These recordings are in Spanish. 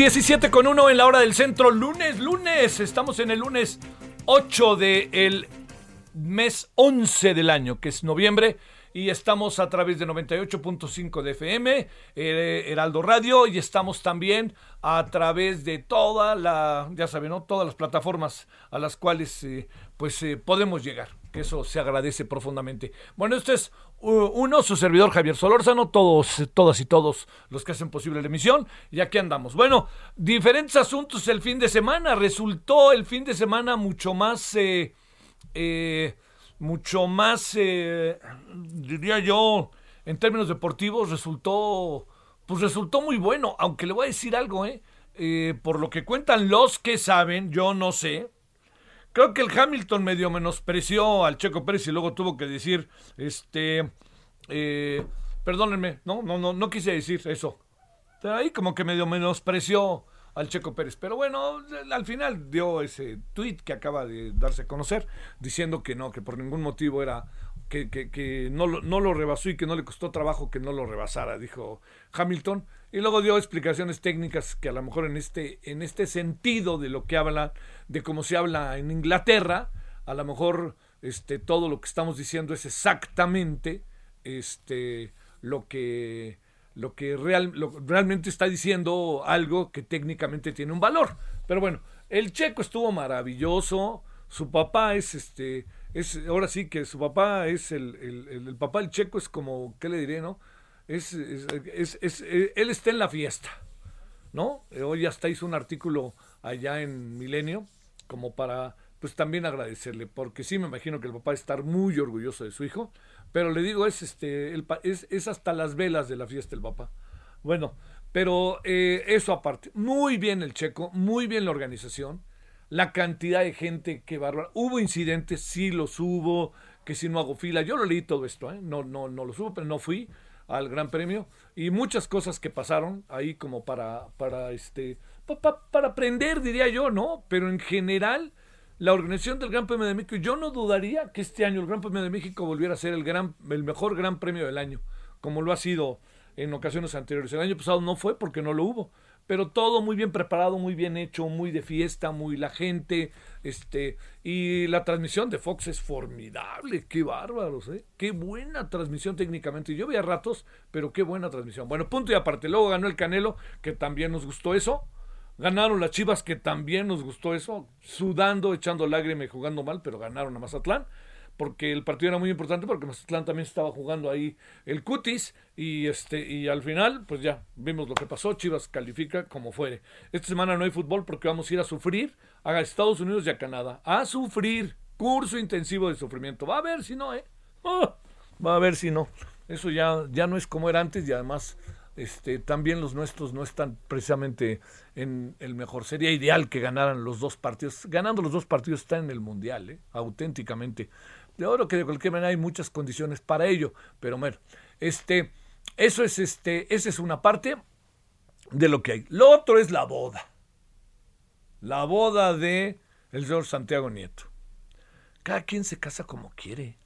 17 con 1 en la hora del centro, lunes, lunes, estamos en el lunes 8 del mes 11 del año, que es noviembre, y estamos a través de 98.5 de FM, eh, Heraldo Radio, y estamos también a través de toda la, ya saben, ¿no? todas las plataformas a las cuales eh, pues eh, podemos llegar, que eso se agradece profundamente. Bueno, este es uno, su servidor Javier Solórzano, todos, todas y todos los que hacen posible la emisión, y aquí andamos. Bueno, diferentes asuntos el fin de semana, resultó el fin de semana mucho más... eh, eh, mucho más, eh, diría yo, en términos deportivos, resultó, pues resultó muy bueno, aunque le voy a decir algo. Eh, por lo que cuentan los que saben, yo no sé. Creo que el Hamilton medio menospreció al Checo Pérez y luego tuvo que decir, este, eh, perdónenme, no, no, no, no quise decir eso. Ahí como que medio menospreció al Checo Pérez. Pero bueno, al final dio ese tweet que acaba de darse a conocer, diciendo que no, que por ningún motivo era que, no, lo, no lo rebasó y que no le costó trabajo que no lo rebasara, dijo Hamilton. Y luego dio explicaciones técnicas que a lo mejor en este, en este sentido de lo que habla, de cómo se habla en Inglaterra, a lo mejor este, todo lo que estamos diciendo es exactamente este, lo que lo que real, realmente está diciendo algo que técnicamente tiene un valor. Pero bueno, el checo estuvo maravilloso. Su papá es este. Es, ahora sí que su papá es el, el, el, el papá del checo, es como, ¿qué le diré, no? Es, es, es, es, él está en la fiesta, ¿no? Hoy hasta hizo un artículo allá en Milenio, como para, pues también agradecerle, porque sí me imagino que el papá estar muy orgulloso de su hijo, pero le digo, es, este, el, es, es hasta las velas de la fiesta el papá. Bueno, pero eh, eso aparte, muy bien el checo, muy bien la organización, la cantidad de gente que bárbara. Hubo incidentes, sí los hubo, que si no hago fila, yo lo leí todo esto, ¿eh? no, no, no los hubo, pero no fui al Gran Premio y muchas cosas que pasaron ahí como para, para este, pa, pa, para aprender, diría yo, ¿no? Pero en general, la organización del Gran Premio de México, yo no dudaría que este año el Gran Premio de México volviera a ser el, gran, el mejor Gran Premio del año, como lo ha sido en ocasiones anteriores. El año pasado no fue porque no lo hubo, pero todo muy bien preparado, muy bien hecho, muy de fiesta, muy la gente, este, y la transmisión de Fox es formidable, qué bárbaros, ¿eh? qué buena transmisión técnicamente. Yo vi a ratos, pero qué buena transmisión. Bueno, punto y aparte, luego ganó el Canelo, que también nos gustó eso. Ganaron las Chivas, que también nos gustó eso, sudando, echando lágrimas y jugando mal, pero ganaron a Mazatlán. Porque el partido era muy importante porque Mazatlán también estaba jugando ahí el cutis y este y al final pues ya vimos lo que pasó, Chivas califica como fuere. Esta semana no hay fútbol porque vamos a ir a sufrir a Estados Unidos y a Canadá, a sufrir curso intensivo de sufrimiento. Va a ver si no, ¿eh? Ah, va a ver si no. Eso ya ya no es como era antes y además este, también los nuestros no están precisamente en el mejor. Sería ideal que ganaran los dos partidos. Ganando los dos partidos está en el Mundial, ¿eh? auténticamente. De oro que de cualquier manera hay muchas condiciones para ello. Pero bueno, este, eso es, este, esa es una parte de lo que hay. Lo otro es la boda. La boda de el señor Santiago Nieto. Cada quien se casa como quiere,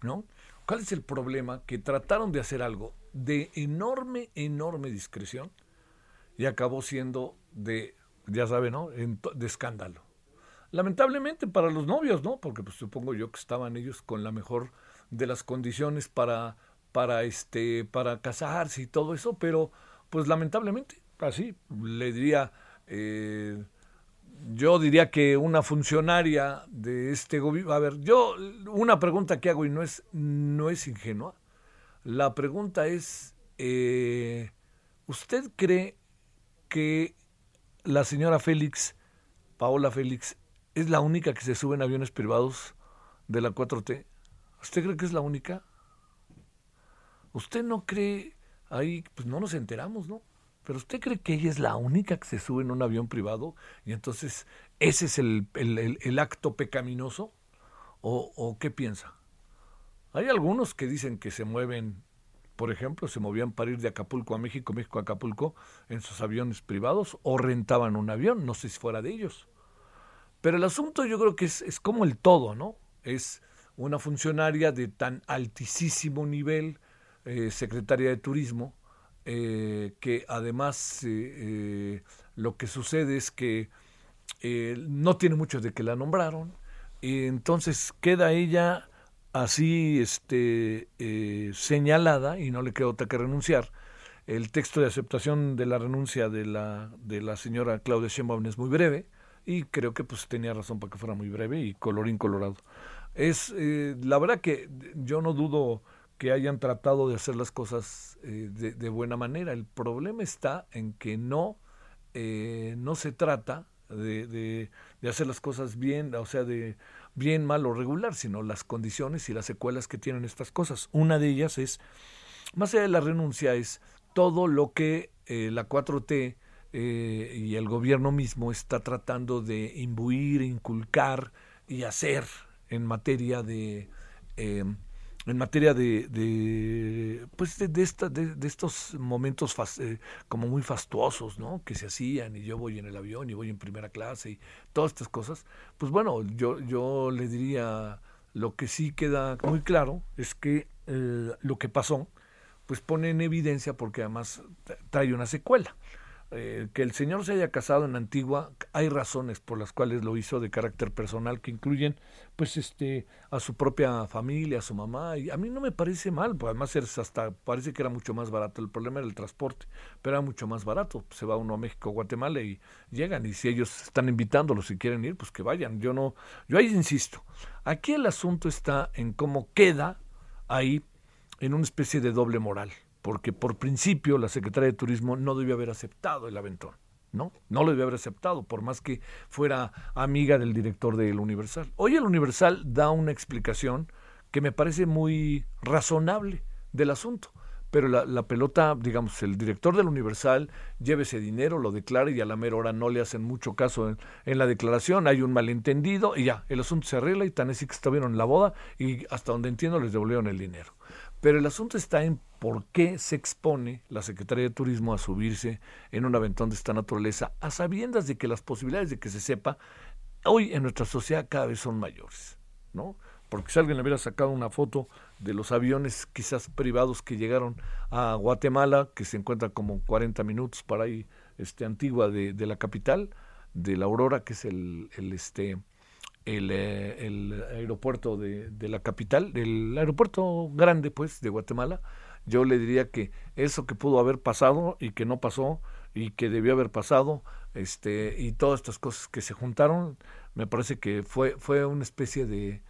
¿no? ¿Cuál es el problema? Que trataron de hacer algo de enorme, enorme discreción y acabó siendo de, ya sabe, ¿no? De escándalo. Lamentablemente para los novios, ¿no? Porque pues supongo yo que estaban ellos con la mejor de las condiciones para, para, este, para casarse y todo eso, pero pues lamentablemente, así, le diría, eh, yo diría que una funcionaria de este gobierno, a ver, yo una pregunta que hago y no es, no es ingenua, la pregunta es, eh, ¿usted cree que la señora Félix, Paola Félix, es la única que se sube en aviones privados de la 4T? ¿Usted cree que es la única? ¿Usted no cree, ahí pues no nos enteramos, ¿no? Pero usted cree que ella es la única que se sube en un avión privado y entonces ese es el, el, acto pecaminoso? ¿O, ¿O qué piensa? Hay algunos que dicen que se mueven, por ejemplo, se movían para ir de Acapulco a México, México a Acapulco, en sus aviones privados o rentaban un avión, no sé si fuera de ellos. Pero el asunto yo creo que es, es como el todo, ¿no? Es una funcionaria de tan altísimo nivel, eh, secretaria de Turismo, eh, que además eh, lo que sucede es que no tiene mucho de que la nombraron, y entonces queda ella así este, señalada, y no le queda otra que renunciar, el texto de aceptación de la renuncia de la, de la señora Claudia Sheinbaum es muy breve, y creo que pues tenía razón para que fuera muy breve y colorín colorado. Es, eh, la verdad que yo no dudo que hayan tratado de hacer las cosas eh, de, buena manera. El problema está en que no, no se trata de, de, de, hacer las cosas bien, o sea, de, bien, mal o regular, sino las condiciones y las secuelas que tienen estas cosas. Una de ellas es, más allá de la renuncia, es todo lo que eh, la 4T eh, y el gobierno mismo está tratando de imbuir, inculcar y hacer en materia de eh, en materia de, de pues de, de, esta, de, estos momentos eh, como muy fastuosos no que se hacían y yo voy en el avión y voy en primera clase y todas estas cosas. Pues bueno yo yo le diría lo que sí queda muy claro es que eh, lo que pasó pues pone en evidencia porque además trae una secuela eh, que el señor se haya casado en Antigua, hay razones por las cuales lo hizo de carácter personal que incluyen pues este a su propia familia, a su mamá, y a mí no me parece mal, pues además es hasta parece que era mucho más barato, el problema era el transporte, pero era mucho más barato, se va uno a México, Guatemala y llegan y si ellos están invitándolos si quieren ir, pues que vayan. Yo no yo ahí insisto. Aquí el asunto está en cómo queda ahí en una especie de doble moral porque por principio la Secretaría de Turismo no debió haber aceptado el aventón. ¿no? No lo debió haber aceptado, por más que fuera amiga del director del Universal. Hoy el Universal da una explicación que me parece muy razonable del asunto. Pero la, pelota, digamos, el director del Universal lleva ese dinero, lo declara y a la mera hora no le hacen mucho caso en, en la declaración, hay un malentendido y ya, el asunto se arregla y tan así que estuvieron en la boda y hasta donde entiendo les devolvieron el dinero. Pero el asunto está en por qué se expone la Secretaría de Turismo a subirse en un aventón de esta naturaleza, a sabiendas de que las posibilidades de que se sepa hoy en nuestra sociedad cada vez son mayores, ¿no? Porque si alguien le hubiera sacado una foto de los aviones quizás privados que llegaron a Guatemala, que se encuentra como 40 minutos para ahí, este, antigua de, de la capital, de la Aurora, que es el, el este, eh, el, aeropuerto de, la capital, el aeropuerto grande, pues, de Guatemala, yo le diría que eso que pudo haber pasado y que no pasó y que debió haber pasado, este, y todas estas cosas que se juntaron, me parece que fue, fue una especie de,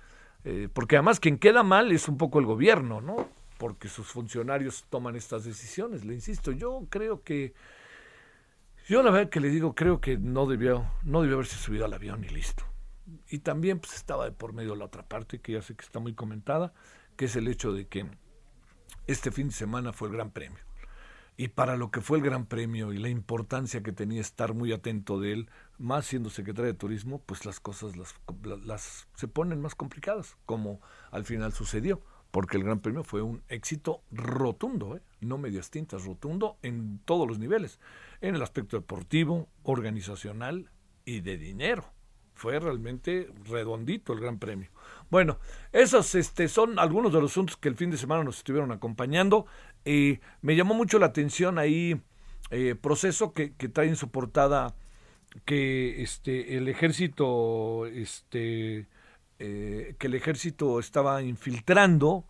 eh, porque además quien queda mal es un poco el gobierno, ¿no? Porque sus funcionarios toman estas decisiones, le insisto, yo creo que, yo la verdad que le digo, creo que no debió, no debió haberse subido al avión y listo. Y también pues estaba de por medio la otra parte, que ya sé que está muy comentada, que es el hecho de que este fin de semana fue el Gran Premio. Y para lo que fue el Gran Premio y la importancia que tenía estar muy atento de él, más siendo secretario de Turismo, pues las cosas las, las, se ponen más complicadas, como al final sucedió, porque el Gran Premio fue un éxito rotundo, ¿eh? no medias tintas, rotundo en todos los niveles, en el aspecto deportivo, organizacional y de dinero. Fue realmente redondito el Gran Premio. Bueno, esos este, son algunos de los asuntos que el fin de semana nos estuvieron acompañando. y me llamó mucho la atención ahí eh, proceso que, que trae en su portada que este el ejército este eh, que el ejército estaba infiltrando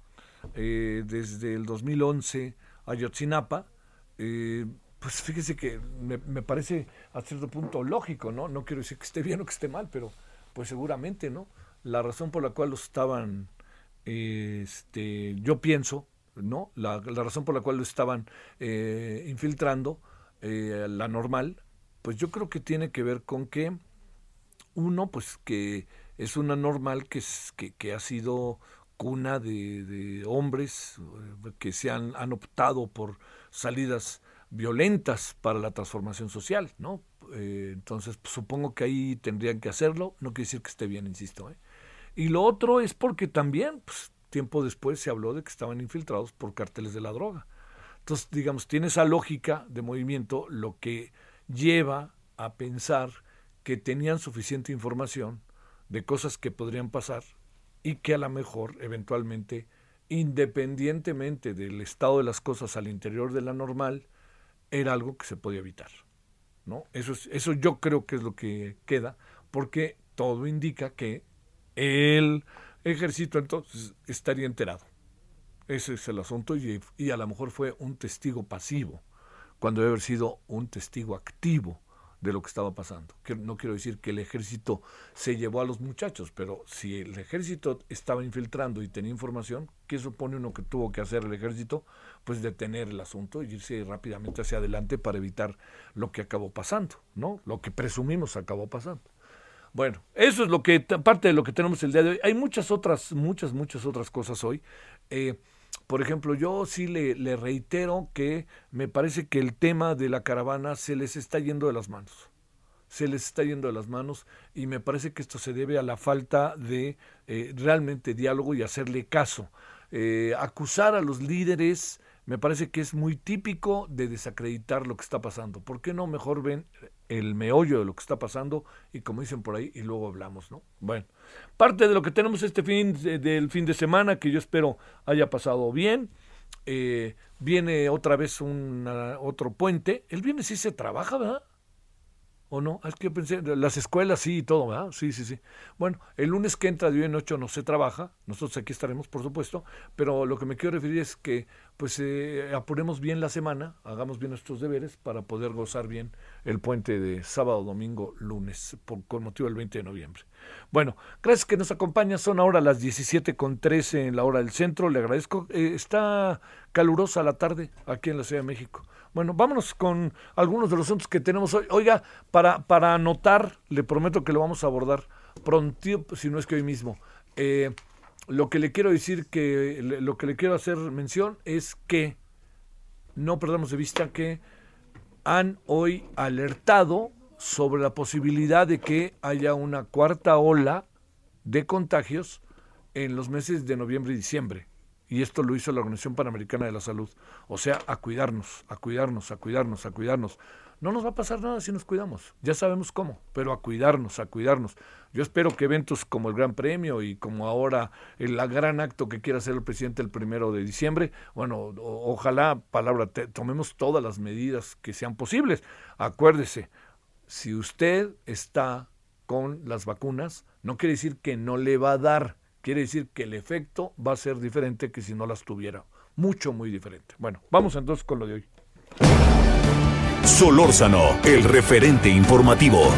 eh, desde el 2011 a Yotzinapa eh, pues fíjese que me, me, parece a cierto punto lógico no no quiero decir que esté bien o que esté mal pero pues seguramente no la razón por la cual los estaban este yo pienso no la, la razón por la cual lo estaban infiltrando la normal pues yo creo que tiene que ver con que uno, pues que es una normal que, que, que ha sido cuna de, hombres eh, que se han, han, optado por salidas violentas para la transformación social, ¿no? Eh, entonces, pues, supongo que ahí tendrían que hacerlo, no quiere decir que esté bien, insisto. ¿eh? Y lo otro es porque también, pues, tiempo después se habló de que estaban infiltrados por carteles de la droga. Entonces, digamos, tiene esa lógica de movimiento, lo que lleva a pensar que tenían suficiente información de cosas que podrían pasar y que a lo mejor eventualmente, independientemente del estado de las cosas al interior de la normal, era algo que se podía evitar. ¿no? Eso, es, eso yo creo que es lo que queda, porque todo indica que el ejército entonces estaría enterado. Ese es el asunto y, y a lo mejor fue un testigo pasivo cuando debe haber sido un testigo activo de lo que estaba pasando. No quiero decir que el ejército se llevó a los muchachos, pero si el ejército estaba infiltrando y tenía información, ¿qué supone uno que tuvo que hacer el ejército? Pues detener el asunto y irse rápidamente hacia adelante para evitar lo que acabó pasando, ¿no? Lo que presumimos acabó pasando. Bueno, eso es lo que parte de lo que tenemos el día de hoy. Hay muchas otras, muchas, muchas otras cosas hoy. Eh, por ejemplo, yo sí le, reitero que me parece que el tema de la caravana se les está yendo de las manos. Se les está yendo de las manos y me parece que esto se debe a la falta de eh, realmente diálogo y hacerle caso. Eh, acusar a los líderes me parece que es muy típico de desacreditar lo que está pasando. ¿Por qué no mejor ven el meollo de lo que está pasando y como dicen por ahí y luego hablamos, ¿no? Bueno, parte de lo que tenemos este fin del fin de semana que yo espero haya pasado bien. Eh, viene otra vez un otro puente. El viernes sí se trabaja, ¿verdad? ¿O no? Es que yo pensé, las escuelas sí y todo, ¿verdad? Sí, sí, sí. Bueno, el lunes que entra de hoy en ocho no se trabaja, nosotros aquí estaremos, por supuesto, pero lo que me quiero referir es que, pues, eh, apuremos bien la semana, hagamos bien nuestros deberes para poder gozar bien el puente de sábado, domingo, lunes, por, con motivo del 20 de noviembre. Bueno, gracias que nos acompaña, son ahora las 17 con 13 en la hora del centro, le agradezco. Eh, está calurosa la tarde aquí en la Ciudad de México. Bueno, vámonos con algunos de los asuntos que tenemos hoy. Oiga, para, para anotar, le prometo que lo vamos a abordar pronto, si no es que hoy mismo. Eh, lo que le quiero decir que, lo que le quiero hacer mención es que no perdamos de vista que han hoy alertado sobre la posibilidad de que haya una cuarta ola de contagios en los meses de noviembre y diciembre y esto lo hizo la Organización Panamericana de la Salud. O sea, a cuidarnos, a cuidarnos, a cuidarnos, a cuidarnos. No nos va a pasar nada si nos cuidamos, ya sabemos cómo, pero a cuidarnos, a cuidarnos. Yo espero que eventos como el Gran Premio y como ahora el gran acto que quiera hacer el presidente el primero de diciembre, bueno, ojalá, palabra, tomemos todas las medidas que sean posibles. Acuérdese, si usted está con las vacunas, no quiere decir que no le va a dar quiere decir que el efecto va a ser diferente que si no las tuviera. Mucho, muy diferente. Bueno, vamos entonces con lo de hoy. Solórzano, el referente informativo.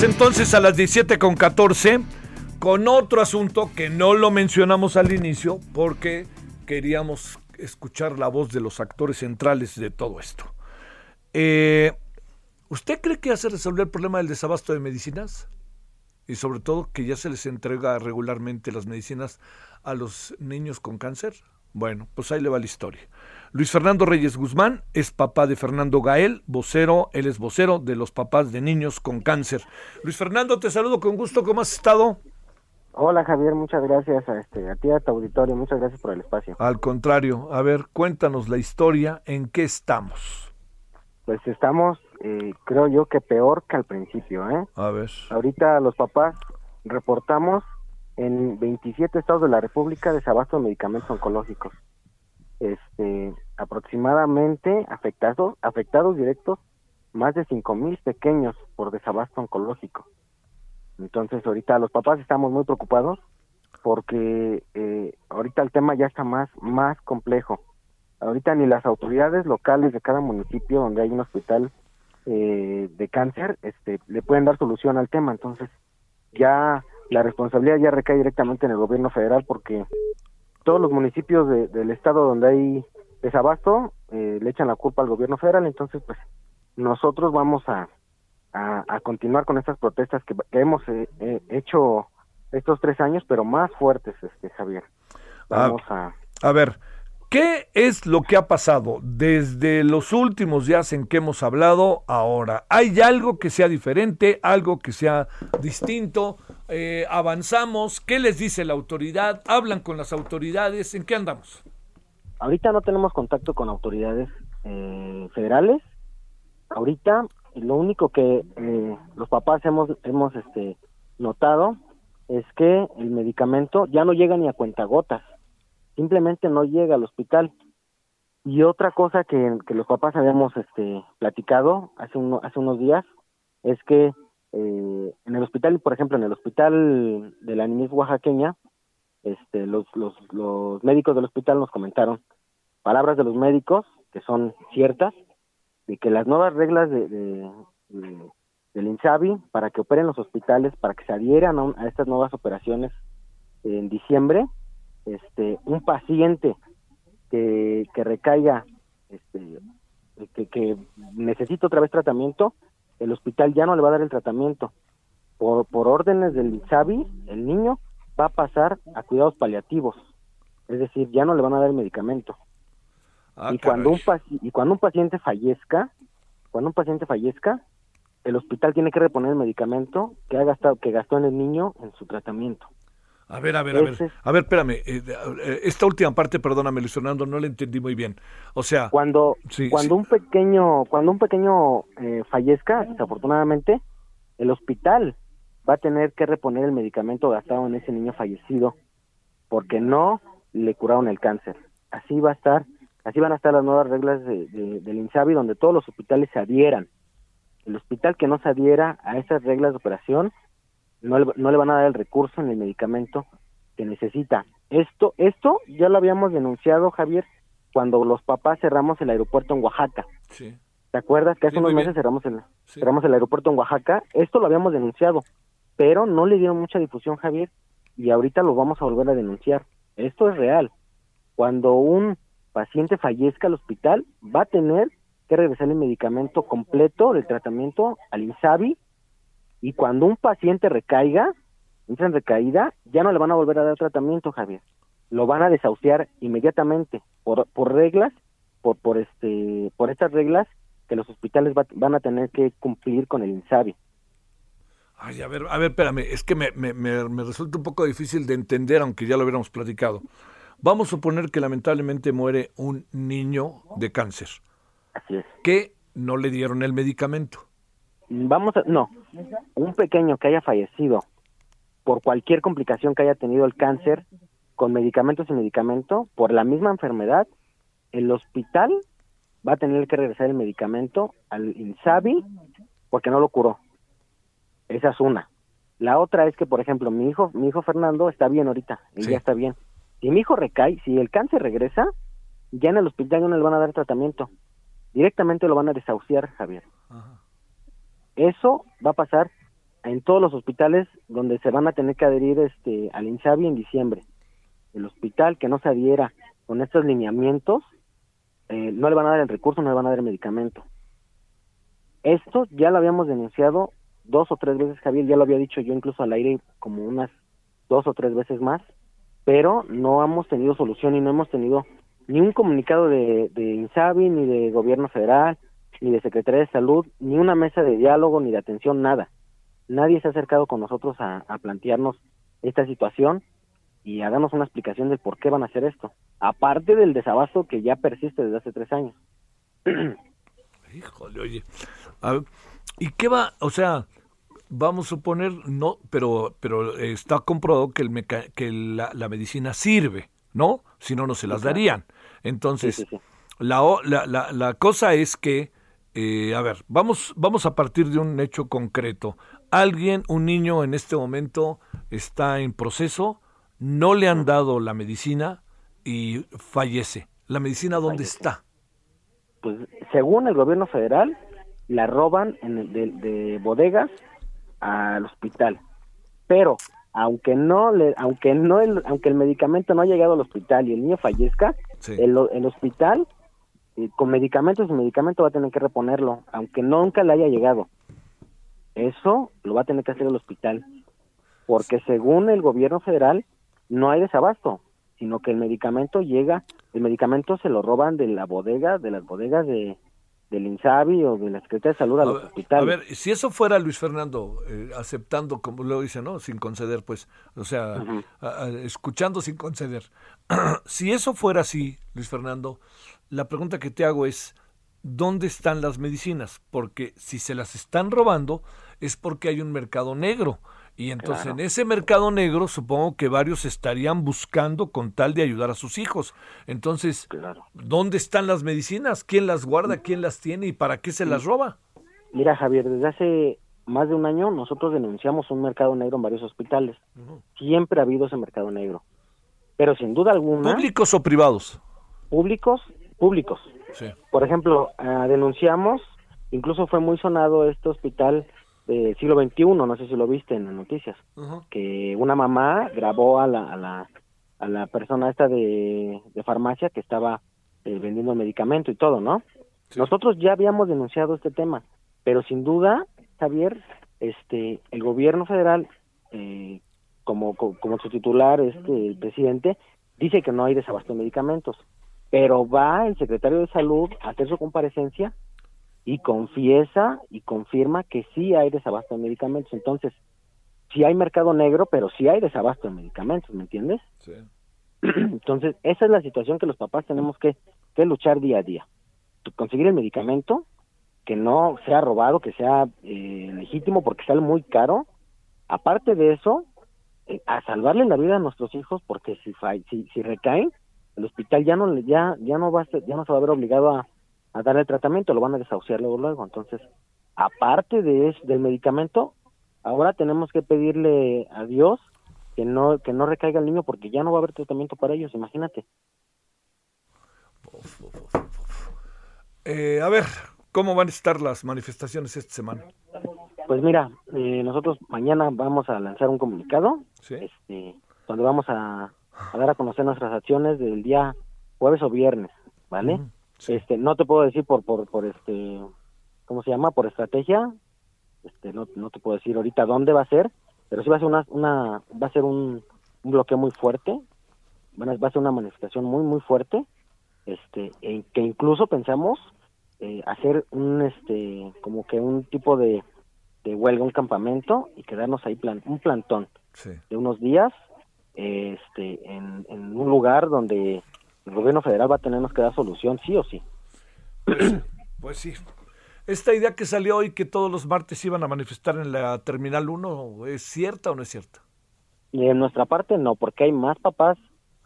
Entonces a las 17 con 14 con otro asunto que no lo mencionamos al inicio porque queríamos escuchar la voz de los actores centrales de todo esto. Eh, ¿Usted cree que ya se resolvió el problema del desabasto de medicinas? Y sobre todo que ya se les entrega regularmente las medicinas a los niños con cáncer. Bueno, pues ahí le va la historia. Luis Fernando Reyes Guzmán es papá de Fernando Gael, vocero, él es vocero de los papás de niños con cáncer. Luis Fernando, te saludo con gusto, ¿cómo has estado? Hola Javier, muchas gracias a, este, a ti, a tu auditorio, muchas gracias por el espacio. Al contrario, a ver, cuéntanos la historia, ¿en qué estamos? Pues estamos, eh, creo yo que peor que al principio, ¿eh? A ver. Ahorita los papás reportamos en 27 estados de la República desabasto de medicamentos oncológicos. Este, aproximadamente afectados, afectados directos, más de 5 mil pequeños por desabasto oncológico. Entonces ahorita los papás estamos muy preocupados porque eh, ahorita el tema ya está más, más complejo. Ahorita ni las autoridades locales de cada municipio donde hay un hospital eh, de cáncer este, le pueden dar solución al tema. Entonces ya la responsabilidad ya recae directamente en el gobierno federal porque todos los municipios del estado donde hay desabasto eh, le echan la culpa al gobierno federal. Entonces pues nosotros vamos a, a, continuar con estas protestas que, hemos eh, eh, hecho estos tres años, pero más fuertes, este Javier. Ah, Vamos a... A ver, ¿qué es lo que ha pasado desde los últimos días en que hemos hablado ahora? ¿Hay algo que sea diferente, algo que sea distinto? Eh, ¿Avanzamos? ¿Qué les dice la autoridad? ¿Hablan con las autoridades? ¿En qué andamos? Ahorita no tenemos contacto con autoridades federales. Ahorita lo único que eh, los papás hemos hemos este notado es que el medicamento ya no llega ni a cuentagotas simplemente no llega al hospital y otra cosa que, que los papás habíamos este platicado hace uno, hace unos días es que eh, en el hospital por ejemplo en el hospital de la niñez oaxaqueña este los, los los médicos del hospital nos comentaron palabras de los médicos que son ciertas de que las nuevas reglas de, del INSABI para que operen los hospitales, para que se adhieran a, estas nuevas operaciones en diciembre, este, un paciente que, que recaiga, este, que, que necesita otra vez tratamiento, el hospital ya no le va a dar el tratamiento. Por, por órdenes del INSABI, el niño va a pasar a cuidados paliativos, es decir, ya no le van a dar el medicamento. Ah, y, cuando un y cuando un paciente fallezca, cuando un paciente fallezca, el hospital tiene que reponer el medicamento que ha gastado, que gastó en el niño en su tratamiento. A ver, a ver, a ver, a ver, espérame, eh, eh, esta última parte, perdóname, Luis Fernando, no la entendí muy bien. O sea, cuando, cuando un pequeño, cuando un pequeño eh, fallezca, desafortunadamente, el hospital va a tener que reponer el medicamento gastado en ese niño fallecido, porque no le curaron el cáncer. Así va a estar Así van a estar las nuevas reglas de, del INSABI donde todos los hospitales se adhieran. El hospital que no se adhiera a esas reglas de operación no le, no le van a dar el recurso ni el medicamento que necesita. Esto, esto ya lo habíamos denunciado, Javier, cuando los papás cerramos el aeropuerto en Oaxaca. Sí. ¿Te acuerdas que hace unos meses cerramos el, cerramos el aeropuerto en Oaxaca? Esto lo habíamos denunciado, pero no le dieron mucha difusión, Javier, y ahorita lo vamos a volver a denunciar. Esto es real. Cuando un paciente fallezca al hospital, va a tener que regresar el medicamento completo del tratamiento al INSABI y cuando un paciente recaiga, entra en recaída, ya no le van a volver a dar tratamiento, Javier. Lo van a desahuciar inmediatamente por, por reglas, por, por, este, por estas reglas que los hospitales van a tener que cumplir con el INSABI. Ay, a ver, a ver, espérame, es que me, me, me resulta un poco difícil de entender, aunque ya lo hubiéramos platicado. Vamos a suponer que lamentablemente muere un niño de cáncer. Así es. Que no le dieron el medicamento. Vamos a, no, un pequeño que haya fallecido por cualquier complicación que haya tenido el cáncer, con medicamentos y medicamento, por la misma enfermedad, el hospital va a tener que regresar el medicamento al INSABI porque no lo curó. Esa es una. La otra es que, por ejemplo, mi hijo, mi hijo Fernando está bien ahorita, él ya está bien. Si mi hijo recae, si el cáncer regresa, ya en el hospital no le van a dar tratamiento. Directamente lo van a desahuciar, Javier. Eso va a pasar en todos los hospitales donde se van a tener que adherir este al INSABI en diciembre. El hospital que no se adhiera con estos lineamientos, eh, no le van a dar el recurso, no le van a dar el medicamento. Esto ya lo habíamos denunciado dos o tres veces, Javier, ya lo había dicho yo incluso al aire como unas dos o tres veces más, pero no hemos tenido solución y no hemos tenido ni un comunicado de, de INSABI, ni de gobierno federal, ni de Secretaría de Salud, ni una mesa de diálogo, ni de atención, nada. Nadie se ha acercado con nosotros a, a plantearnos esta situación y a darnos una explicación de por qué van a hacer esto. Aparte del desabasto que ya persiste desde hace tres años. Híjole, oye. A ver, ¿Y qué va? O sea, vamos a suponer, no, pero, pero está comprobado que, el meca- que la, la medicina sirve, ¿no? Si no, no se las darían. Entonces, Sí, sí, sí. La, la, la, la cosa es que, eh, a ver, vamos, vamos a partir de un hecho concreto. Alguien, un niño en este momento está en proceso, no le han dado la medicina y fallece. ¿La medicina dónde Fallece. está? Pues según el gobierno federal, la roban en el- de, de bodegas al hospital. Pero aunque no le, aunque no el, aunque el medicamento no ha llegado al hospital y el niño fallezca, Sí. el, el hospital eh, con medicamentos y medicamento va a tener que reponerlo, aunque nunca le haya llegado. Eso lo va a tener que hacer el hospital, porque según el gobierno federal no hay desabasto, sino que el medicamento llega, el medicamento se lo roban de la bodega, de las bodegas de del INSABI o de la Secretaría de Salud a, A los ver, hospitales. a ver, si eso fuera Luis Fernando, eh, aceptando, como lo dice, ¿no? Sin conceder, pues, o sea, Ujú. a- a- escuchando sin conceder. si eso fuera así, Luis Fernando, la pregunta que te hago es, ¿dónde están las medicinas? Porque si se las están robando es porque hay un mercado negro. Y entonces Claro. en ese mercado negro supongo que varios estarían buscando con tal de ayudar a sus hijos. Entonces, Claro. ¿dónde están las medicinas? ¿Quién las guarda? ¿Quién las tiene? ¿Y para qué se las roba? Mira, Javier, desde hace más de un año nosotros denunciamos un mercado negro en varios hospitales. Siempre ha habido ese mercado negro. Pero sin duda alguna, ¿Públicos o privados? públicos, públicos. Sí. Por ejemplo, ah, denunciamos, incluso fue muy sonado este hospital del siglo XXI, no sé si lo viste en las noticias, que una mamá grabó a la, a la, a la persona esta de, de farmacia que estaba eh, vendiendo medicamento y todo, ¿no? Nosotros ya habíamos denunciado este tema, pero sin duda, Javier, este, el gobierno federal, eh, como, co- como su titular, este el presidente, dice que no hay desabasto de medicamentos, pero va el secretario de salud a hacer su comparecencia y confiesa y confirma que sí hay desabasto de medicamentos. Entonces, sí hay mercado negro, pero sí hay desabasto de medicamentos, ¿me entiendes? Sí. Entonces, esa es la situación que los papás tenemos que, que luchar día a día. Conseguir el medicamento, que no sea robado, que sea eh, legítimo, porque sale muy caro. Aparte de eso, eh, a salvarle la vida a nuestros hijos, porque si, si, si recaen, el hospital ya no ya ya no va a ser- ya no se va a ver obligado a, a darle tratamiento, lo van a desahuciar luego luego. Entonces, aparte de es- del medicamento, ahora tenemos que pedirle a Dios que no que no recaiga el niño porque ya no va a haber tratamiento para ellos, imagínate. Eh, a ver, ¿cómo van a estar las manifestaciones esta semana? Pues mira, eh, nosotros mañana vamos a lanzar un comunicado, Sí. este, donde vamos a, a dar a conocer nuestras acciones del día jueves o viernes, ¿vale? Sí. Este, no te puedo decir por por por este, ¿cómo se llama? Por estrategia, este, no, no te puedo decir ahorita dónde va a ser, pero sí va a ser una, una va a ser un, un bloqueo muy fuerte, bueno, va a ser una manifestación muy muy fuerte, este, en que incluso pensamos eh, hacer un este, como que un tipo de de huelga, un campamento y quedarnos ahí plan, un plantón Sí. de unos días este en, en un lugar donde el gobierno federal va a tenernos que dar solución sí o sí Pues sí. Esta idea que salió hoy que todos los martes iban a manifestar en la Terminal 1, ¿es cierta o no es cierta? y de nuestra parte no porque hay más papás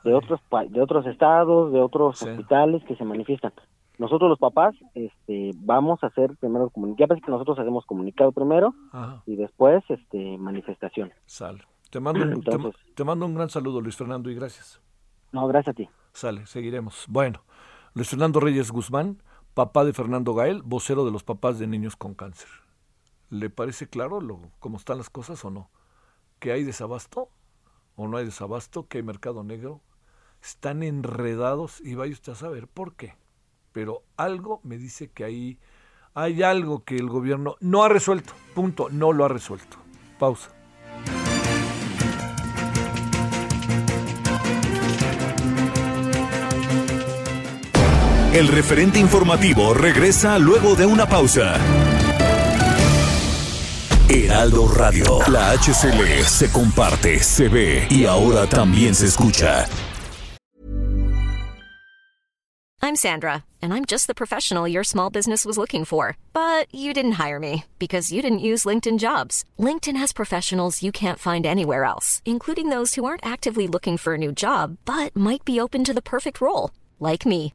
de otros de otros estados de otros Sí. hospitales que se manifiestan nosotros los papás este vamos a hacer primero comunicado ya ves que nosotros hacemos comunicado primero Ajá, y después este manifestación sale. Te mando, te, Entonces- te mando un gran saludo, Luis Fernando, y gracias. no gracias a ti Sale, seguiremos. Bueno, Luis Fernando Reyes Guzmán, papá de Fernando Gael, vocero de los papás de niños con cáncer. ¿Le parece claro lo, cómo están las cosas o no? ¿Que hay desabasto o no hay desabasto? ¿Que hay mercado negro? Están enredados y vaya usted a saber por qué. Pero algo me dice que ahí hay algo que el gobierno no ha resuelto. Punto, no lo ha resuelto. Pausa. El referente informativo regresa luego de una pausa. Heraldo Radio, la HCL se comparte, se ve y ahora también se escucha. I'm Sandra, and I'm just the professional your small business was looking for. But you didn't hire me because you didn't use LinkedIn jobs. LinkedIn has professionals you can't find anywhere else, including those who aren't actively looking for a new job but might be open to the perfect role, like me.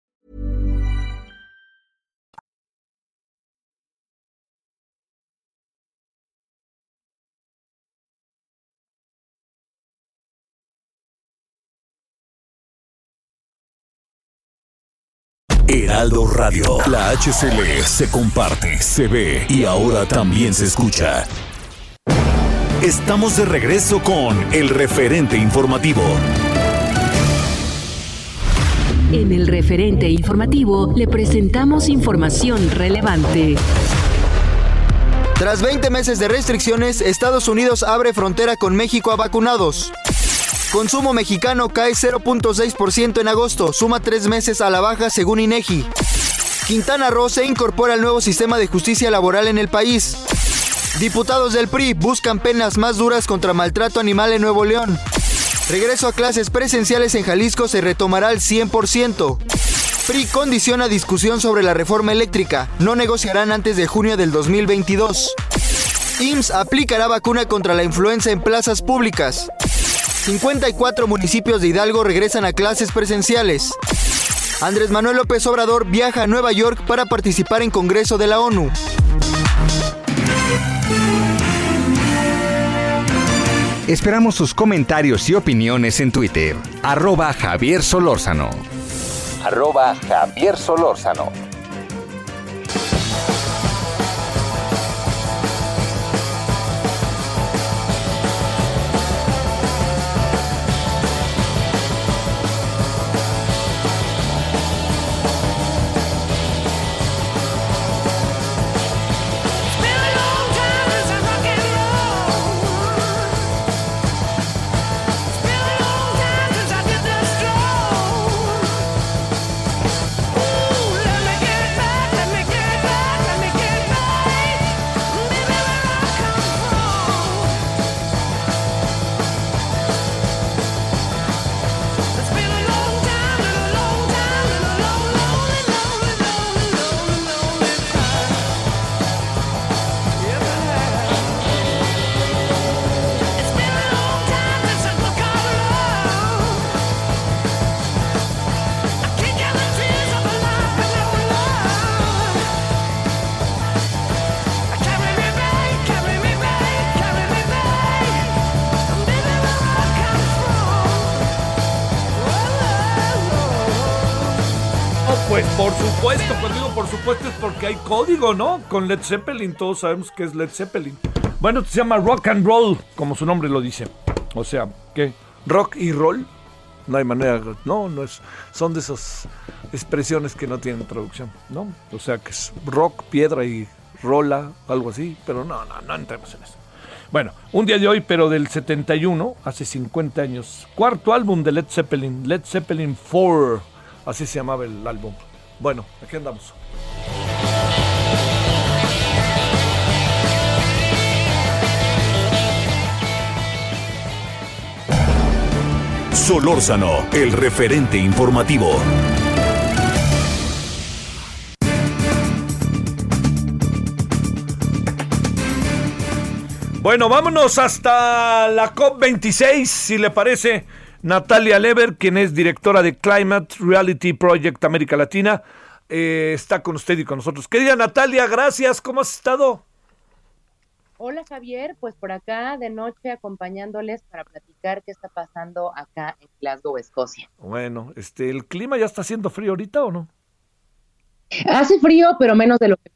Heraldo Radio, la HCL se comparte, se ve y ahora también se escucha. Estamos de regreso con el referente informativo. En el referente informativo le presentamos información relevante. Tras 20 meses de restricciones, Estados Unidos abre frontera con México a vacunados. Consumo mexicano cae 0.6% en agosto, suma tres meses a la baja según INEGI. Quintana Roo se incorpora al nuevo sistema de justicia laboral en el país. Diputados del PRI buscan penas más duras contra maltrato animal en Nuevo León. Regreso a clases presenciales en Jalisco se retomará al 100%. PRI condiciona discusión sobre la reforma eléctrica. No negociarán antes de junio del 2022. IMSS aplicará vacuna contra la influenza en plazas públicas. 54 municipios de Hidalgo regresan a clases presenciales. Andrés Manuel López Obrador viaja a Nueva York para participar en Congreso de la ONU. Esperamos sus comentarios y opiniones en Twitter. Arroba Javier Solórzano. Arroba Javier Solórzano. Supuesto es porque hay código, ¿no? Con Led Zeppelin, todos sabemos que es Led Zeppelin. Bueno, se llama rock and roll, como su nombre lo dice. O sea, ¿qué? Rock y roll. No hay manera, no, no es. Son de esas expresiones que no tienen traducción, ¿no? O sea, que es rock, piedra y rola, algo así, pero no, no, no entremos en eso. Bueno, un día de hoy, pero del 71, hace 50 años. Cuarto álbum de Led Zeppelin, Led Zeppelin 4. Así se llamaba el álbum. Bueno, aquí andamos. Solórzano, el referente informativo. Bueno, vámonos hasta la COP26, si le parece. Natalia Lever, quien es directora de Climate Reality Project América Latina, eh, está con usted y con nosotros. Querida Natalia, gracias. ¿Cómo has estado? Hola Javier, pues por acá de noche acompañándoles para platicar qué está pasando acá en Glasgow, Escocia. Bueno, este, ¿el clima ya está haciendo frío ahorita o no? Hace frío, pero menos de lo que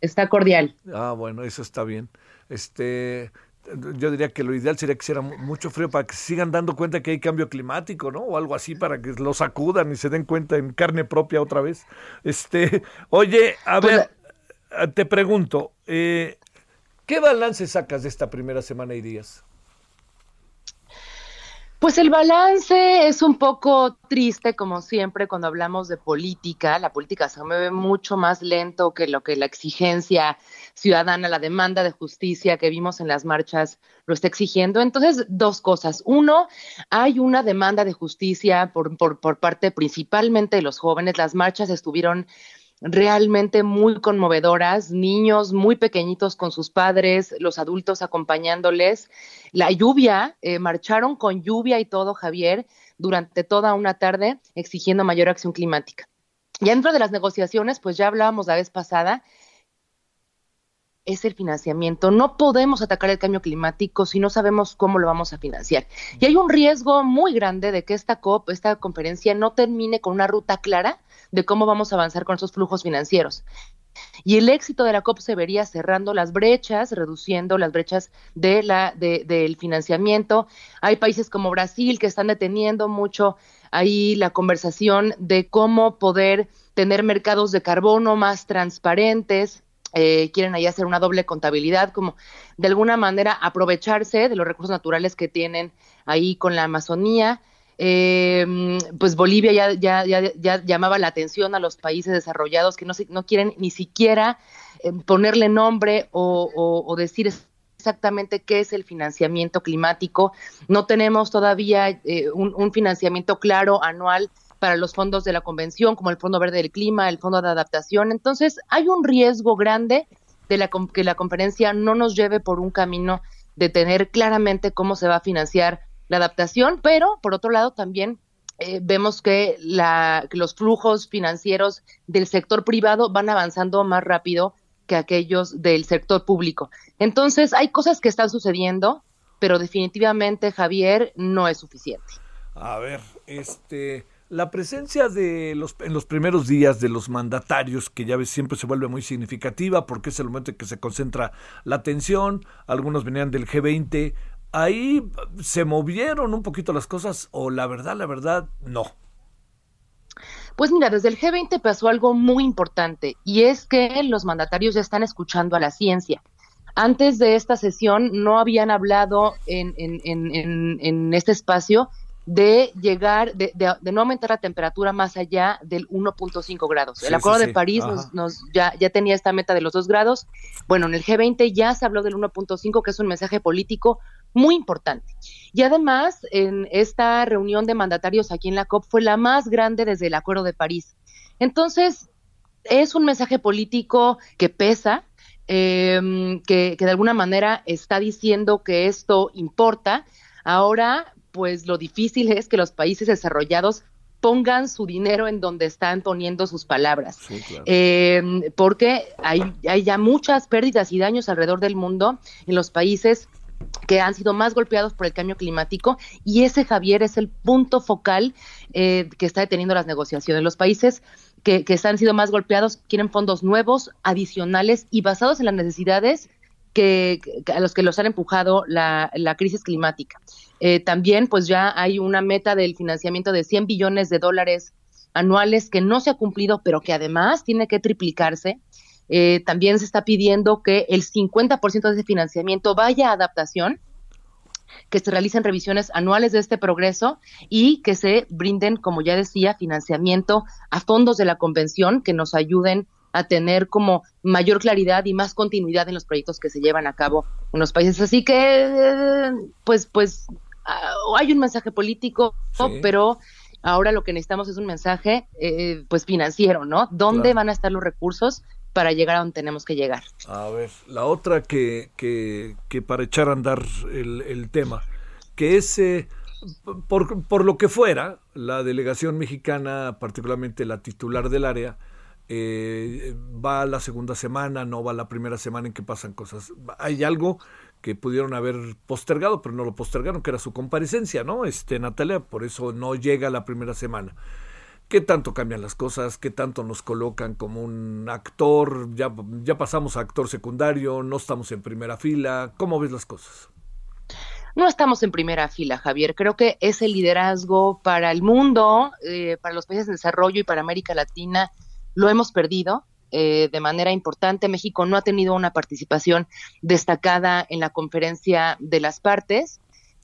está cordial. Ah, bueno, eso está bien. Este, yo diría que lo ideal sería que hiciera mucho frío para que sigan dando cuenta que hay cambio climático, ¿no? O algo así para que lo sacudan y se den cuenta en carne propia otra vez. Este, oye, a pues, ver, te pregunto, eh, ¿Qué balance sacas de esta primera semana y días? Pues el balance es un poco triste, como siempre, cuando hablamos de política. La política se mueve mucho más lento que lo que la exigencia ciudadana, la demanda de justicia que vimos en las marchas lo está exigiendo. Entonces, dos cosas. Uno, hay una demanda de justicia por, por, por parte principalmente de los jóvenes. Las marchas estuvieron realmente muy conmovedoras, niños muy pequeñitos con sus padres, los adultos acompañándoles. La lluvia, eh, marcharon con lluvia y todo, Javier, durante toda una tarde exigiendo mayor acción climática. Y dentro de las negociaciones, pues ya hablábamos la vez pasada, es el financiamiento. No podemos atacar el cambio climático si no sabemos cómo lo vamos a financiar. Y hay un riesgo muy grande de que esta COP, esta conferencia, no termine con una ruta clara de cómo vamos a avanzar con esos flujos financieros. Y el éxito de la COP se vería cerrando las brechas, reduciendo las brechas de la, de, del financiamiento. Hay países como Brasil que están deteniendo mucho ahí la conversación de cómo poder tener mercados de carbono más transparentes, eh, quieren ahí hacer una doble contabilidad, como de alguna manera aprovecharse de los recursos naturales que tienen ahí con la Amazonía. Eh, pues Bolivia ya, ya, ya, ya, llamaba la atención a los países desarrollados que no, no quieren ni siquiera eh, ponerle nombre o, decir exactamente qué es el financiamiento climático. No tenemos todavía un, un, financiamiento claro anual para los fondos de la convención, como el Fondo Verde del Clima, el Fondo de Adaptación. Entonces, hay un riesgo grande de la, que la conferencia no nos lleve por un camino de tener claramente cómo se va a financiar la adaptación, pero por otro lado también eh, vemos que, la, que los flujos financieros del sector privado van avanzando más rápido que aquellos del sector público. Entonces, hay cosas que están sucediendo, pero definitivamente, Javier, no es suficiente. A ver, este, la presencia de los, en los primeros días de los mandatarios, que ya ves siempre se vuelve muy significativa porque es el momento en que se concentra la atención, algunos venían del G20, ahí se movieron un poquito las cosas o la verdad, la verdad, no. Pues mira, desde el G20 pasó algo muy importante y es que los mandatarios ya están escuchando a la ciencia. Antes de esta sesión no habían hablado en, en, en, en este espacio de llegar, de, de, no aumentar la temperatura más allá del 1.5 grados. el Acuerdo de París nos, ya, ya tenía esta meta de los 2 grados. Bueno, en el G20 ya se habló del 1.5, que es un mensaje político muy importante. Y además, en esta reunión de mandatarios aquí en la COP fue la más grande desde el Acuerdo de París. Entonces, es un mensaje político que pesa, em, que, que de alguna manera está diciendo que esto importa. Ahora, pues lo difícil es que los países desarrollados pongan su dinero en donde están poniendo sus palabras. Em, porque hay, hay ya muchas pérdidas y daños alrededor del mundo en los países que han sido más golpeados por el cambio climático y ese, Javier, es el punto focal eh, que está deteniendo las negociaciones. Los países que, que han sido más golpeados quieren fondos nuevos, adicionales y basados en las necesidades que, a los que los han empujado la, crisis climática. Eh, también, pues ya hay una meta del financiamiento de 100 billones de dólares anuales que no se ha cumplido, pero que además tiene que triplicarse. Eh, también se está pidiendo que el 50% de ese financiamiento vaya a adaptación, que se realicen revisiones anuales de este progreso y que se brinden, como ya decía, financiamiento a fondos de la convención que nos ayuden a tener como mayor claridad y más continuidad en los proyectos que se llevan a cabo en los países. Así que, pues, pues, ah, hay un mensaje político, pero ahora lo que necesitamos es un mensaje, eh, pues, financiero, ¿no? ¿Dónde van a estar los recursos? para llegar a donde tenemos que llegar. A ver, la otra que, que, que para echar a andar el, el tema, que es, eh, por, por, lo que fuera, la delegación mexicana, particularmente la titular del área, eh, va la segunda semana, no va la primera semana en que pasan cosas. Hay algo que pudieron haber postergado, pero no lo postergaron, que era su comparecencia, ¿no? Este, Natalia, por eso no llega la primera semana. ¿Qué tanto cambian las cosas? ¿Qué tanto nos colocan como un actor? Ya, pasamos a actor secundario, no estamos en primera fila. ¿Cómo ves las cosas? No estamos en primera fila, Javier. Creo que ese liderazgo para el mundo, eh, para los países en desarrollo y para América Latina, lo hemos perdido. Eh, de manera importante. México no ha tenido una participación destacada en la conferencia de las partes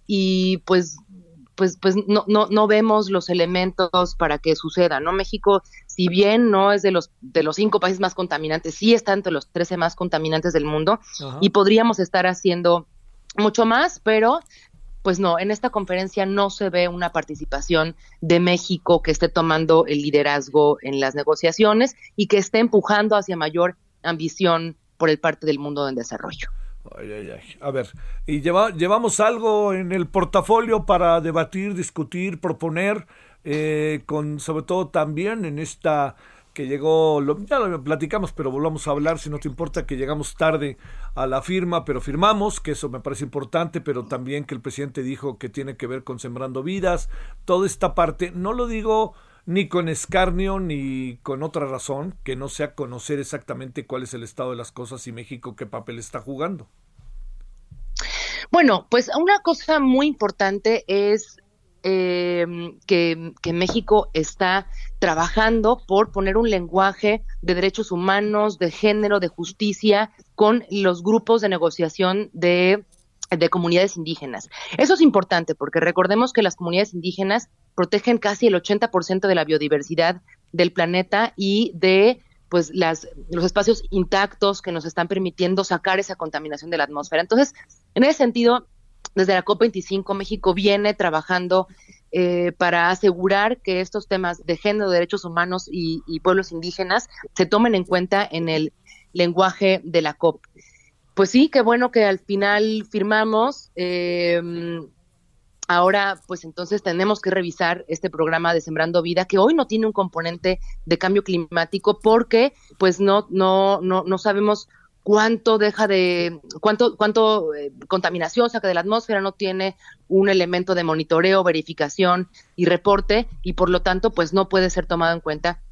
y pues pues, pues no, no, no vemos los elementos para que suceda, ¿no? México, si bien no es de los, de los cinco países más contaminantes, sí está entre los trece más contaminantes del mundo y podríamos estar haciendo mucho más, pero pues no, en esta conferencia no se ve una participación de México que esté tomando el liderazgo en las negociaciones y que esté empujando hacia mayor ambición por el parte del mundo en desarrollo. Ay, ay, ay. A ver, ¿y lleva, llevamos algo en el portafolio para debatir, discutir, proponer, eh, con sobre todo también en esta que llegó, lo, ya lo platicamos, pero volvamos a hablar, si no te importa, que llegamos tarde a la firma, pero firmamos, que eso me parece importante, pero también que el presidente dijo que tiene que ver con sembrando vidas, toda esta parte, no lo digo ni con escarnio ni con otra razón que no sea conocer exactamente cuál es el estado de las cosas y México qué papel está jugando. Bueno, pues una cosa muy importante es eh, que, México está trabajando por poner un lenguaje de derechos humanos, de género, de justicia con los grupos de negociación de, de comunidades indígenas. Eso es importante porque recordemos que las comunidades indígenas protegen casi el 80% de la biodiversidad del planeta y de pues los espacios intactos que nos están permitiendo sacar esa contaminación de la atmósfera. Entonces, en ese sentido, desde la COP25 México viene trabajando eh, para asegurar que estos temas de género, derechos humanos y, pueblos indígenas se tomen en cuenta en el lenguaje de la COP. Pues sí, qué bueno que al final firmamos. Eh, ahora, pues entonces tenemos que revisar este programa de Sembrando Vida, que hoy no tiene un componente de cambio climático porque pues no, no, no, no sabemos cuánto deja de, cuánto, cuánto eh, contaminación saca de la atmósfera, no tiene un elemento de monitoreo, verificación y reporte, y por lo tanto, pues no puede ser tomado en cuenta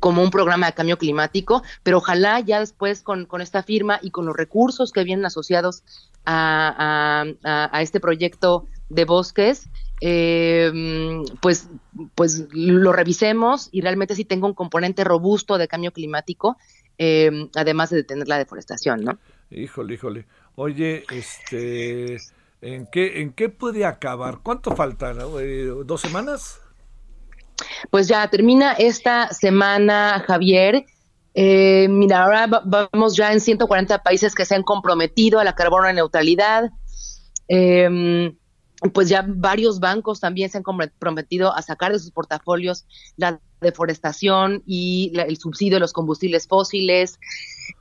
como un programa de cambio climático, pero ojalá ya después con, con esta firma y con los recursos que vienen asociados a, a, este proyecto de bosques, eh, pues, pues lo revisemos y realmente sí tenga un componente robusto de cambio climático eh, además de detener la deforestación, ¿no? Híjole, híjole. Oye, este, ¿en qué, en qué puede acabar? ¿Cuánto falta? Eh, ¿Dos semanas? Pues ya termina esta semana, Javier. Eh, mira, ahora vamos ya en 140 países que se han comprometido a la carbono neutralidad. Eh, pues ya varios bancos también se han comprometido a sacar de sus portafolios la deforestación y el subsidio de los combustibles fósiles,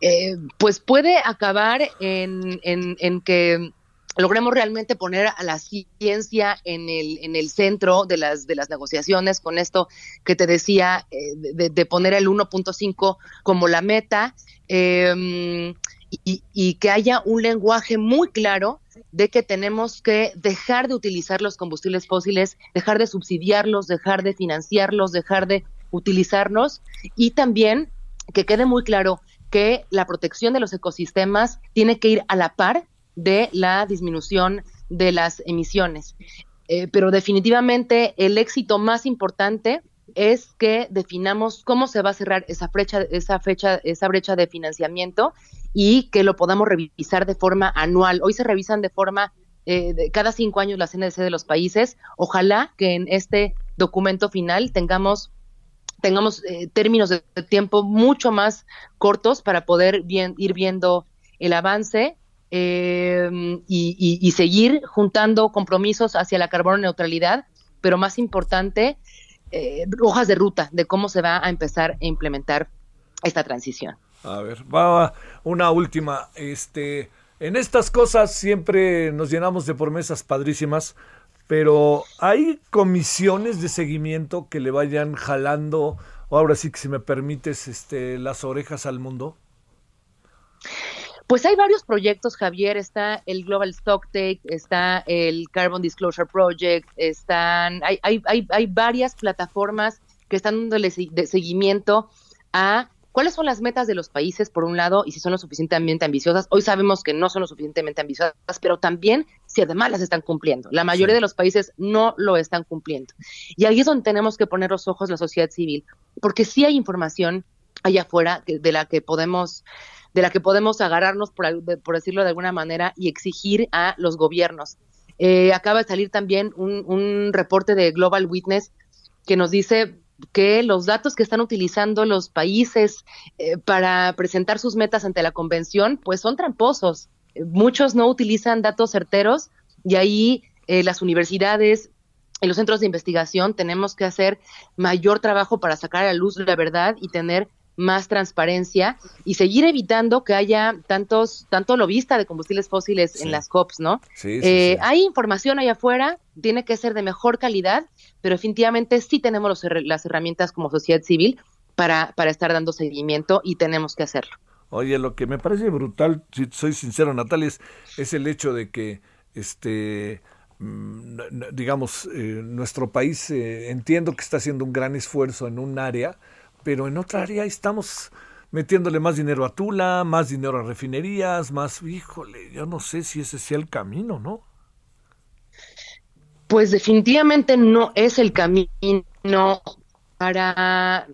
eh, pues puede acabar en, en, que logremos realmente poner a la ciencia en el, en el centro de las, de las negociaciones con esto que te decía eh, de, poner el 1.5 como la meta. Eh, y, y que haya un lenguaje muy claro de que tenemos que dejar de utilizar los combustibles fósiles, dejar de subsidiarlos, dejar de financiarlos, dejar de utilizarlos y también que quede muy claro que la protección de los ecosistemas tiene que ir a la par de la disminución de las emisiones. Eh, pero definitivamente el éxito más importante es que definamos cómo se va a cerrar esa brecha, esa fecha, esa brecha de financiamiento y que lo podamos revisar de forma anual. Hoy se revisan de forma eh, cada cinco años las NDC de los países. Ojalá que en este documento final tengamos tengamos eh, términos de tiempo mucho más cortos para poder ir viendo el avance eh, y, y, seguir juntando compromisos hacia la carbono neutralidad, pero más importante, hojas de ruta de cómo se va a empezar a implementar esta transición. A ver, va una última. Este, en estas cosas siempre nos llenamos de promesas padrísimas, pero hay comisiones de seguimiento que le vayan jalando ahora sí que si me permites, este, las orejas al mundo? Pues hay varios proyectos, Javier. Está el Global Stocktake, está el Carbon Disclosure Project, están, hay, hay, hay, hay varias plataformas que están dándole seguimiento a cuáles son las metas de los países, por un lado, y si son lo suficientemente ambiciosas. Hoy sabemos que no son lo suficientemente ambiciosas, pero también si además las están cumpliendo. La mayoría de los países no lo están cumpliendo. Y ahí es donde tenemos que poner los ojos la sociedad civil, porque sí hay información allá afuera de la que podemos de la que podemos agarrarnos, por, decirlo de alguna manera, y exigir a los gobiernos. Eh, acaba de salir también un, un reporte de Global Witness que nos dice que los datos que están utilizando los países eh, para presentar sus metas ante la convención, pues son tramposos. Muchos no utilizan datos certeros y ahí eh, las universidades y los centros de investigación tenemos que hacer mayor trabajo para sacar a luz la verdad y tener más transparencia y seguir evitando que haya tantos, tanto lobista de combustibles fósiles en las COPs, ¿no? Eh, hay información allá afuera, tiene que ser de mejor calidad, pero definitivamente sí tenemos las herramientas como sociedad civil para, para estar dando seguimiento y tenemos que hacerlo. Oye, lo que me parece brutal, si soy sincero, Natalia, es, el hecho de que este mm, digamos, eh, nuestro país eh, entiendo que está haciendo un gran esfuerzo en un área, pero en otra área estamos metiéndole más dinero a Tula, más dinero a refinerías, más, híjole, yo no sé si ese sea el camino, ¿no? Pues definitivamente no es el camino para,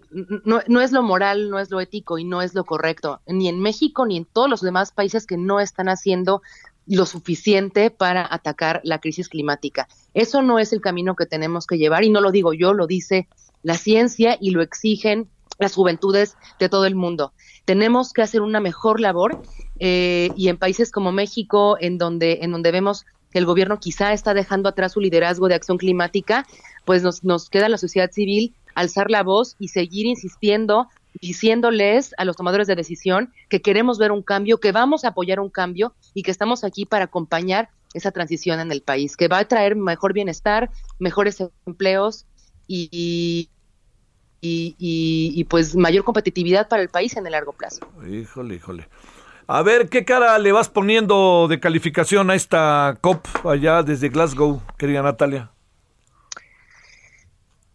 no, no es lo moral, no es lo ético y no es lo correcto, ni en México ni en todos los demás países que no están haciendo lo suficiente para atacar la crisis climática. Eso no es el camino que tenemos que llevar y no lo digo yo, lo dice la ciencia y lo exigen las juventudes de todo el mundo. Tenemos que hacer una mejor labor eh, y en países como México, en donde, en donde vemos que el gobierno quizá está dejando atrás su liderazgo de acción climática, pues nos, nos queda la sociedad civil alzar la voz y seguir insistiendo, diciéndoles a los tomadores de decisión que queremos ver un cambio, que vamos a apoyar un cambio y que estamos aquí para acompañar esa transición en el país, que va a traer mejor bienestar, mejores empleos y, y, pues mayor competitividad para el país en el largo plazo. Híjole, híjole. A ver, ¿qué cara le vas poniendo de calificación a esta COP allá desde Glasgow, querida Natalia?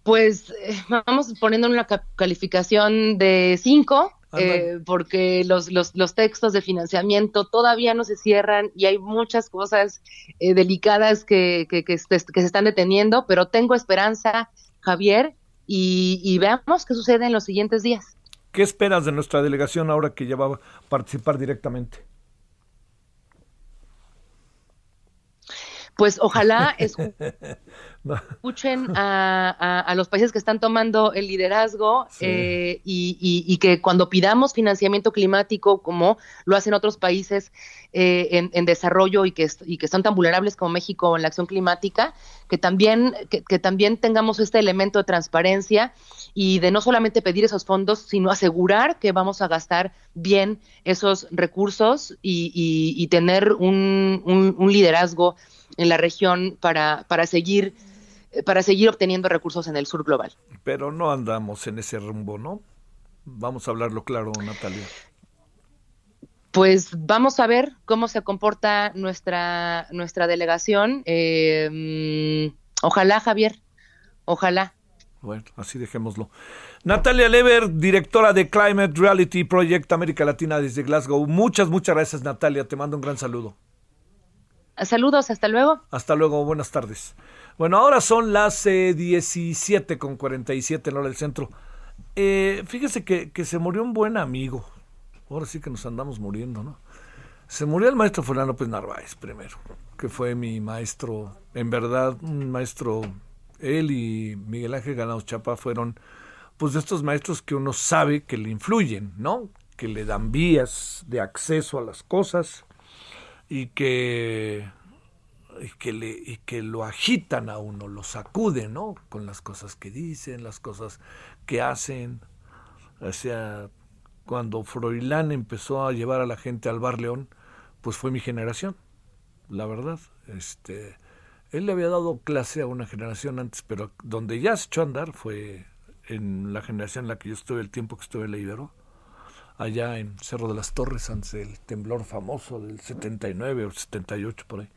Pues eh, vamos poniendo una calificación de 5, eh, porque los, los, los, textos de financiamiento todavía no se cierran y hay muchas cosas eh, delicadas que, que, que, que se están deteniendo, pero tengo esperanza, Javier, y, veamos qué sucede en los siguientes días. ¿Qué esperas de nuestra delegación ahora que ya va a participar directamente? Pues ojalá escuchen a, los países que están tomando el liderazgo eh, y, que cuando pidamos financiamiento climático, como lo hacen otros países eh, en, desarrollo y que, y que están tan vulnerables como México en la acción climática, que también, que, también tengamos este elemento de transparencia y de no solamente pedir esos fondos, sino asegurar que vamos a gastar bien esos recursos y, tener un, liderazgo en la región para, para seguir para seguir obteniendo recursos en el sur global. Pero no andamos en ese rumbo, ¿no? Vamos a hablarlo claro, Natalia pues vamos a ver cómo se comporta nuestra, nuestra delegación. Eh, ojalá, Javier, ojalá. Bueno, así dejémoslo. Natalia Lever, directora de Climate Reality Project América Latina desde Glasgow. Muchas, muchas gracias, Natalia. Te mando un gran saludo. Saludos, hasta luego. Hasta luego, buenas tardes. Bueno, ahora son las eh, 17 con 47 en hora del centro. Eh, fíjese que, que se murió un buen amigo ahora sí que nos andamos muriendo, ¿no? Se murió el maestro Fernando López Narváez primero, que fue mi maestro, en verdad, un maestro, él y Miguel Ángel Ganados Chapa fueron, pues, de estos maestros que uno sabe que le influyen, ¿no? Que le dan vías de acceso a las cosas y que, y que, le, y que lo agitan a uno, lo sacuden, ¿no? Con las cosas que dicen, las cosas que hacen. O sea, cuando Froilán empezó a llevar a la gente al Bar León, pues fue mi generación, la verdad. Este, él le había dado clase a una generación antes, pero donde ya se echó a andar fue en la generación en la que yo estuve, el tiempo que estuve en la Ibero, allá en Cerro de las Torres, antes del temblor famoso del 79 o 78 por ahí.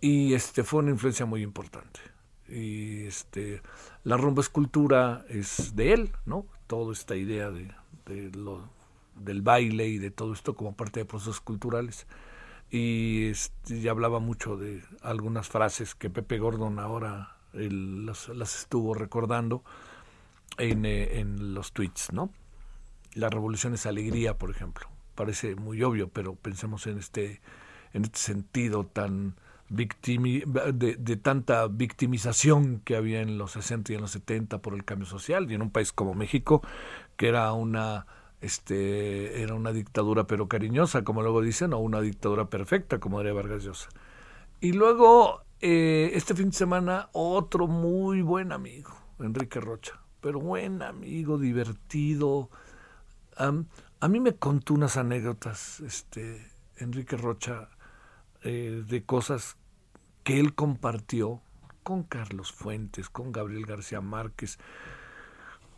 Y este fue una influencia muy importante. Y este la rumba escultura es de él, ¿no? Toda esta idea de, lo, del baile y de todo esto como parte de procesos culturales. Y este, hablaba mucho de algunas frases que Pepe Gordon ahora las, las, estuvo recordando en, eh, en los tweets, ¿no? La revolución es alegría, por ejemplo. Parece muy obvio, pero pensemos en este, en este sentido tan de, tanta victimización que había en los 60 y en los 70 por el cambio social y en un país como México que era una este era una dictadura pero cariñosa como luego dicen o una dictadura perfecta como diría Vargas Llosa. Y luego eh, este fin de semana otro muy buen amigo Enrique Rocha pero buen amigo divertido. A mí me contó unas anécdotas este Enrique Rocha eh, de cosas que él compartió con Carlos Fuentes, con Gabriel García Márquez,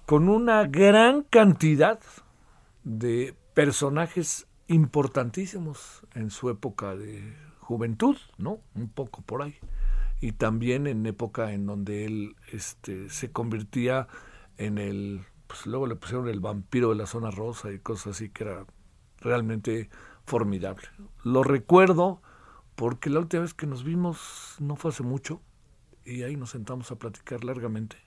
con una gran cantidad de personajes importantísimos en su época de juventud, ¿no? Un poco por ahí. Y también en época en donde él este, se convertía en el, pues luego le pusieron el vampiro de la zona rosa y cosas así que era realmente formidable. Lo recuerdo porque la última vez que nos vimos no fue hace mucho y ahí nos sentamos a platicar largamente.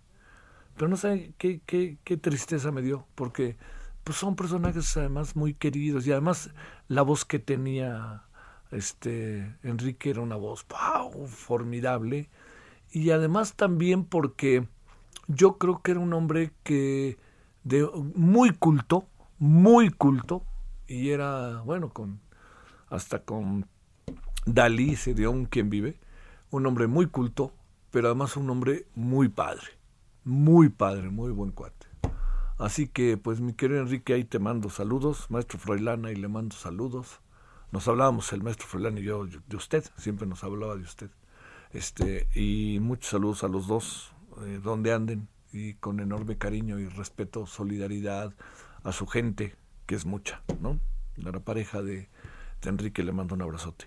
Pero no sé qué, qué, qué tristeza me dio, porque pues son personajes además muy queridos y además la voz que tenía este Enrique era una voz formidable y además también porque yo creo que era un hombre que de muy culto, muy culto y era bueno con hasta con Dalí se dio un quien vive, un hombre muy culto, pero además un hombre muy padre, muy padre, muy buen cuate. Así que, pues, mi querido Enrique, ahí te mando saludos, maestro Froilán, ahí le mando saludos. Nos hablábamos el maestro Froilán y yo de usted, siempre nos hablaba de usted. Este, y muchos saludos a los dos, eh, donde anden, y con enorme cariño y respeto, solidaridad a su gente, que es mucha, ¿no? la pareja de, de Enrique le mando un abrazote.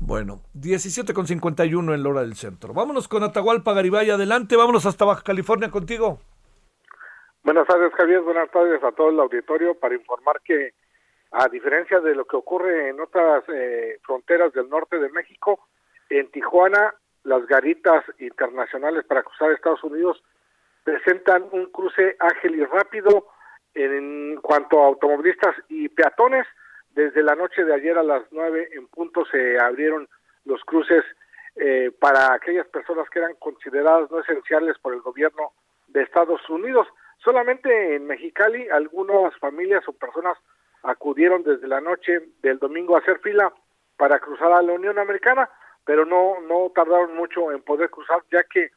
Bueno, 17 con 51 en la hora del centro. Vámonos con Atahualpa Garibay, adelante, vámonos hasta Baja California contigo. Buenas tardes, Javier, buenas tardes a todo el auditorio para informar que, a diferencia de lo que ocurre en otras eh, fronteras del norte de México, en Tijuana las garitas internacionales para cruzar Estados Unidos presentan un cruce ágil y rápido en cuanto a automovilistas y peatones desde la noche de ayer a las nueve en punto se abrieron los cruces eh, para aquellas personas que eran consideradas no esenciales por el gobierno de Estados Unidos. Solamente en Mexicali algunas familias o personas acudieron desde la noche del domingo a hacer fila para cruzar a la Unión Americana, pero no no tardaron mucho en poder cruzar ya que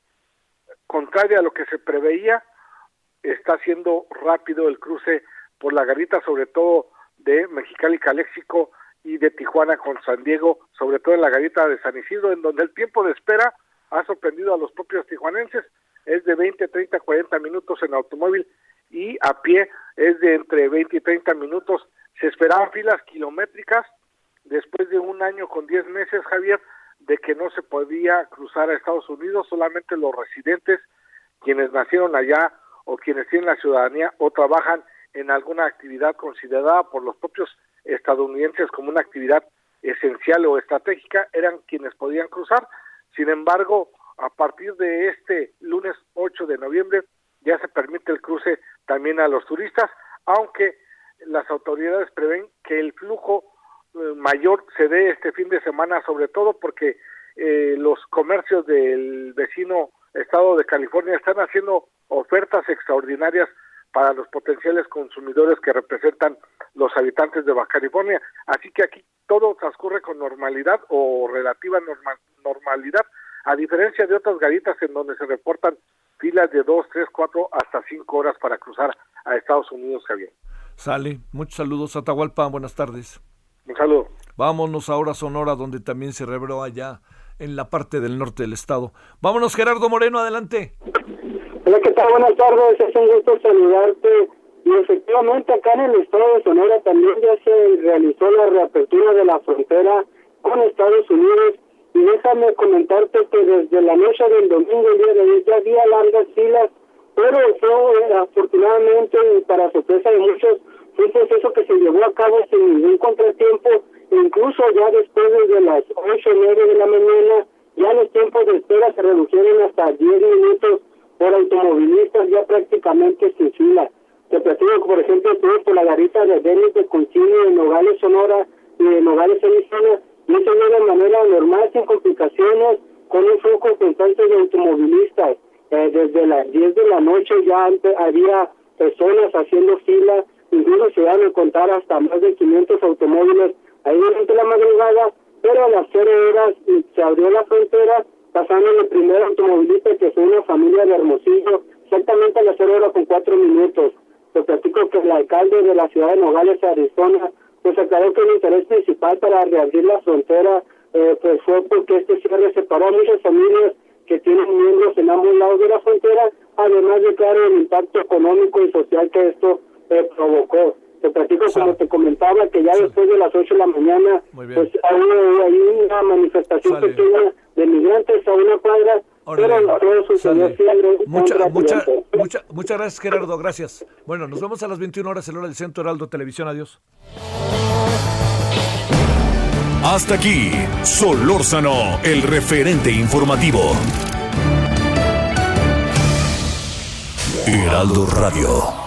contrario a lo que se preveía está siendo rápido el cruce por la garita, sobre todo de Mexicali Caléxico y de Tijuana con San Diego, sobre todo en la garita de San Isidro, en donde el tiempo de espera ha sorprendido a los propios tijuanenses, es de 20, 30, 40 minutos en automóvil y a pie es de entre 20 y 30 minutos. Se esperaban filas kilométricas después de un año con 10 meses, Javier, de que no se podía cruzar a Estados Unidos, solamente los residentes, quienes nacieron allá o quienes tienen la ciudadanía o trabajan en alguna actividad considerada por los propios estadounidenses como una actividad esencial o estratégica eran quienes podían cruzar. Sin embargo, a partir de este lunes 8 de noviembre ya se permite el cruce también a los turistas, aunque las autoridades prevén que el flujo eh, mayor se dé este fin de semana, sobre todo porque eh, los comercios del vecino estado de California están haciendo ofertas extraordinarias para los potenciales consumidores que representan los habitantes de Baja California. Así que aquí todo transcurre con normalidad o relativa normalidad, a diferencia de otras garitas en donde se reportan filas de dos, tres, cuatro, hasta cinco horas para cruzar a Estados Unidos, Javier. Sale, muchos saludos a Atahualpa, buenas tardes. Un saludo. Vámonos ahora a Sonora, donde también se reveló allá en la parte del norte del estado. Vámonos, Gerardo Moreno, adelante. Hola, ¿qué tal? Buenas tardes, es un gusto saludarte. Y efectivamente acá en el estado de Sonora también ya se realizó la reapertura de la frontera con Estados Unidos. Y déjame comentarte que desde la noche del domingo, el día de hoy, ya había largas filas, pero fue afortunadamente y para sorpresa de muchos, fue un proceso que se llevó a cabo sin ningún contratiempo, incluso ya después de las ocho o nueve de la mañana, ya los tiempos de espera se redujeron hasta 10 minutos por automovilistas ya prácticamente sin fila. Te platico, por ejemplo, estuve por la garita de Denis de Concilio en Nogales, Sonora y de Nogales, Arizona, y eso de manera normal, sin complicaciones, con un flujo constante de automovilistas. Eh, desde las 10 de la noche ya había personas haciendo fila, incluso se van a contar hasta más de 500 automóviles ahí durante la madrugada, pero a las 0 horas se abrió la frontera pasando el primer automovilista que fue una familia de Hermosillo, exactamente a las 0 horas con 4 minutos. Te platico que el alcalde de la ciudad de Nogales, Arizona, pues aclaró que el interés principal para reabrir la frontera eh, pues fue porque este cierre separó a muchas familias que tienen miembros en ambos lados de la frontera, además de claro el impacto económico y social que esto eh, provocó. Te platico, como te comentaba, que ya después de las 8 de la mañana, pues hay, hay una manifestación pequeña de migrantes a una cuadra, pero todo sucedió Mucha, mucha, mucha, muchas gracias, Gerardo, gracias. Bueno, nos vemos a las 21 horas en hora del Centro Heraldo Televisión. Adiós. Hasta aquí, Solórzano, el referente informativo. Heraldo Radio.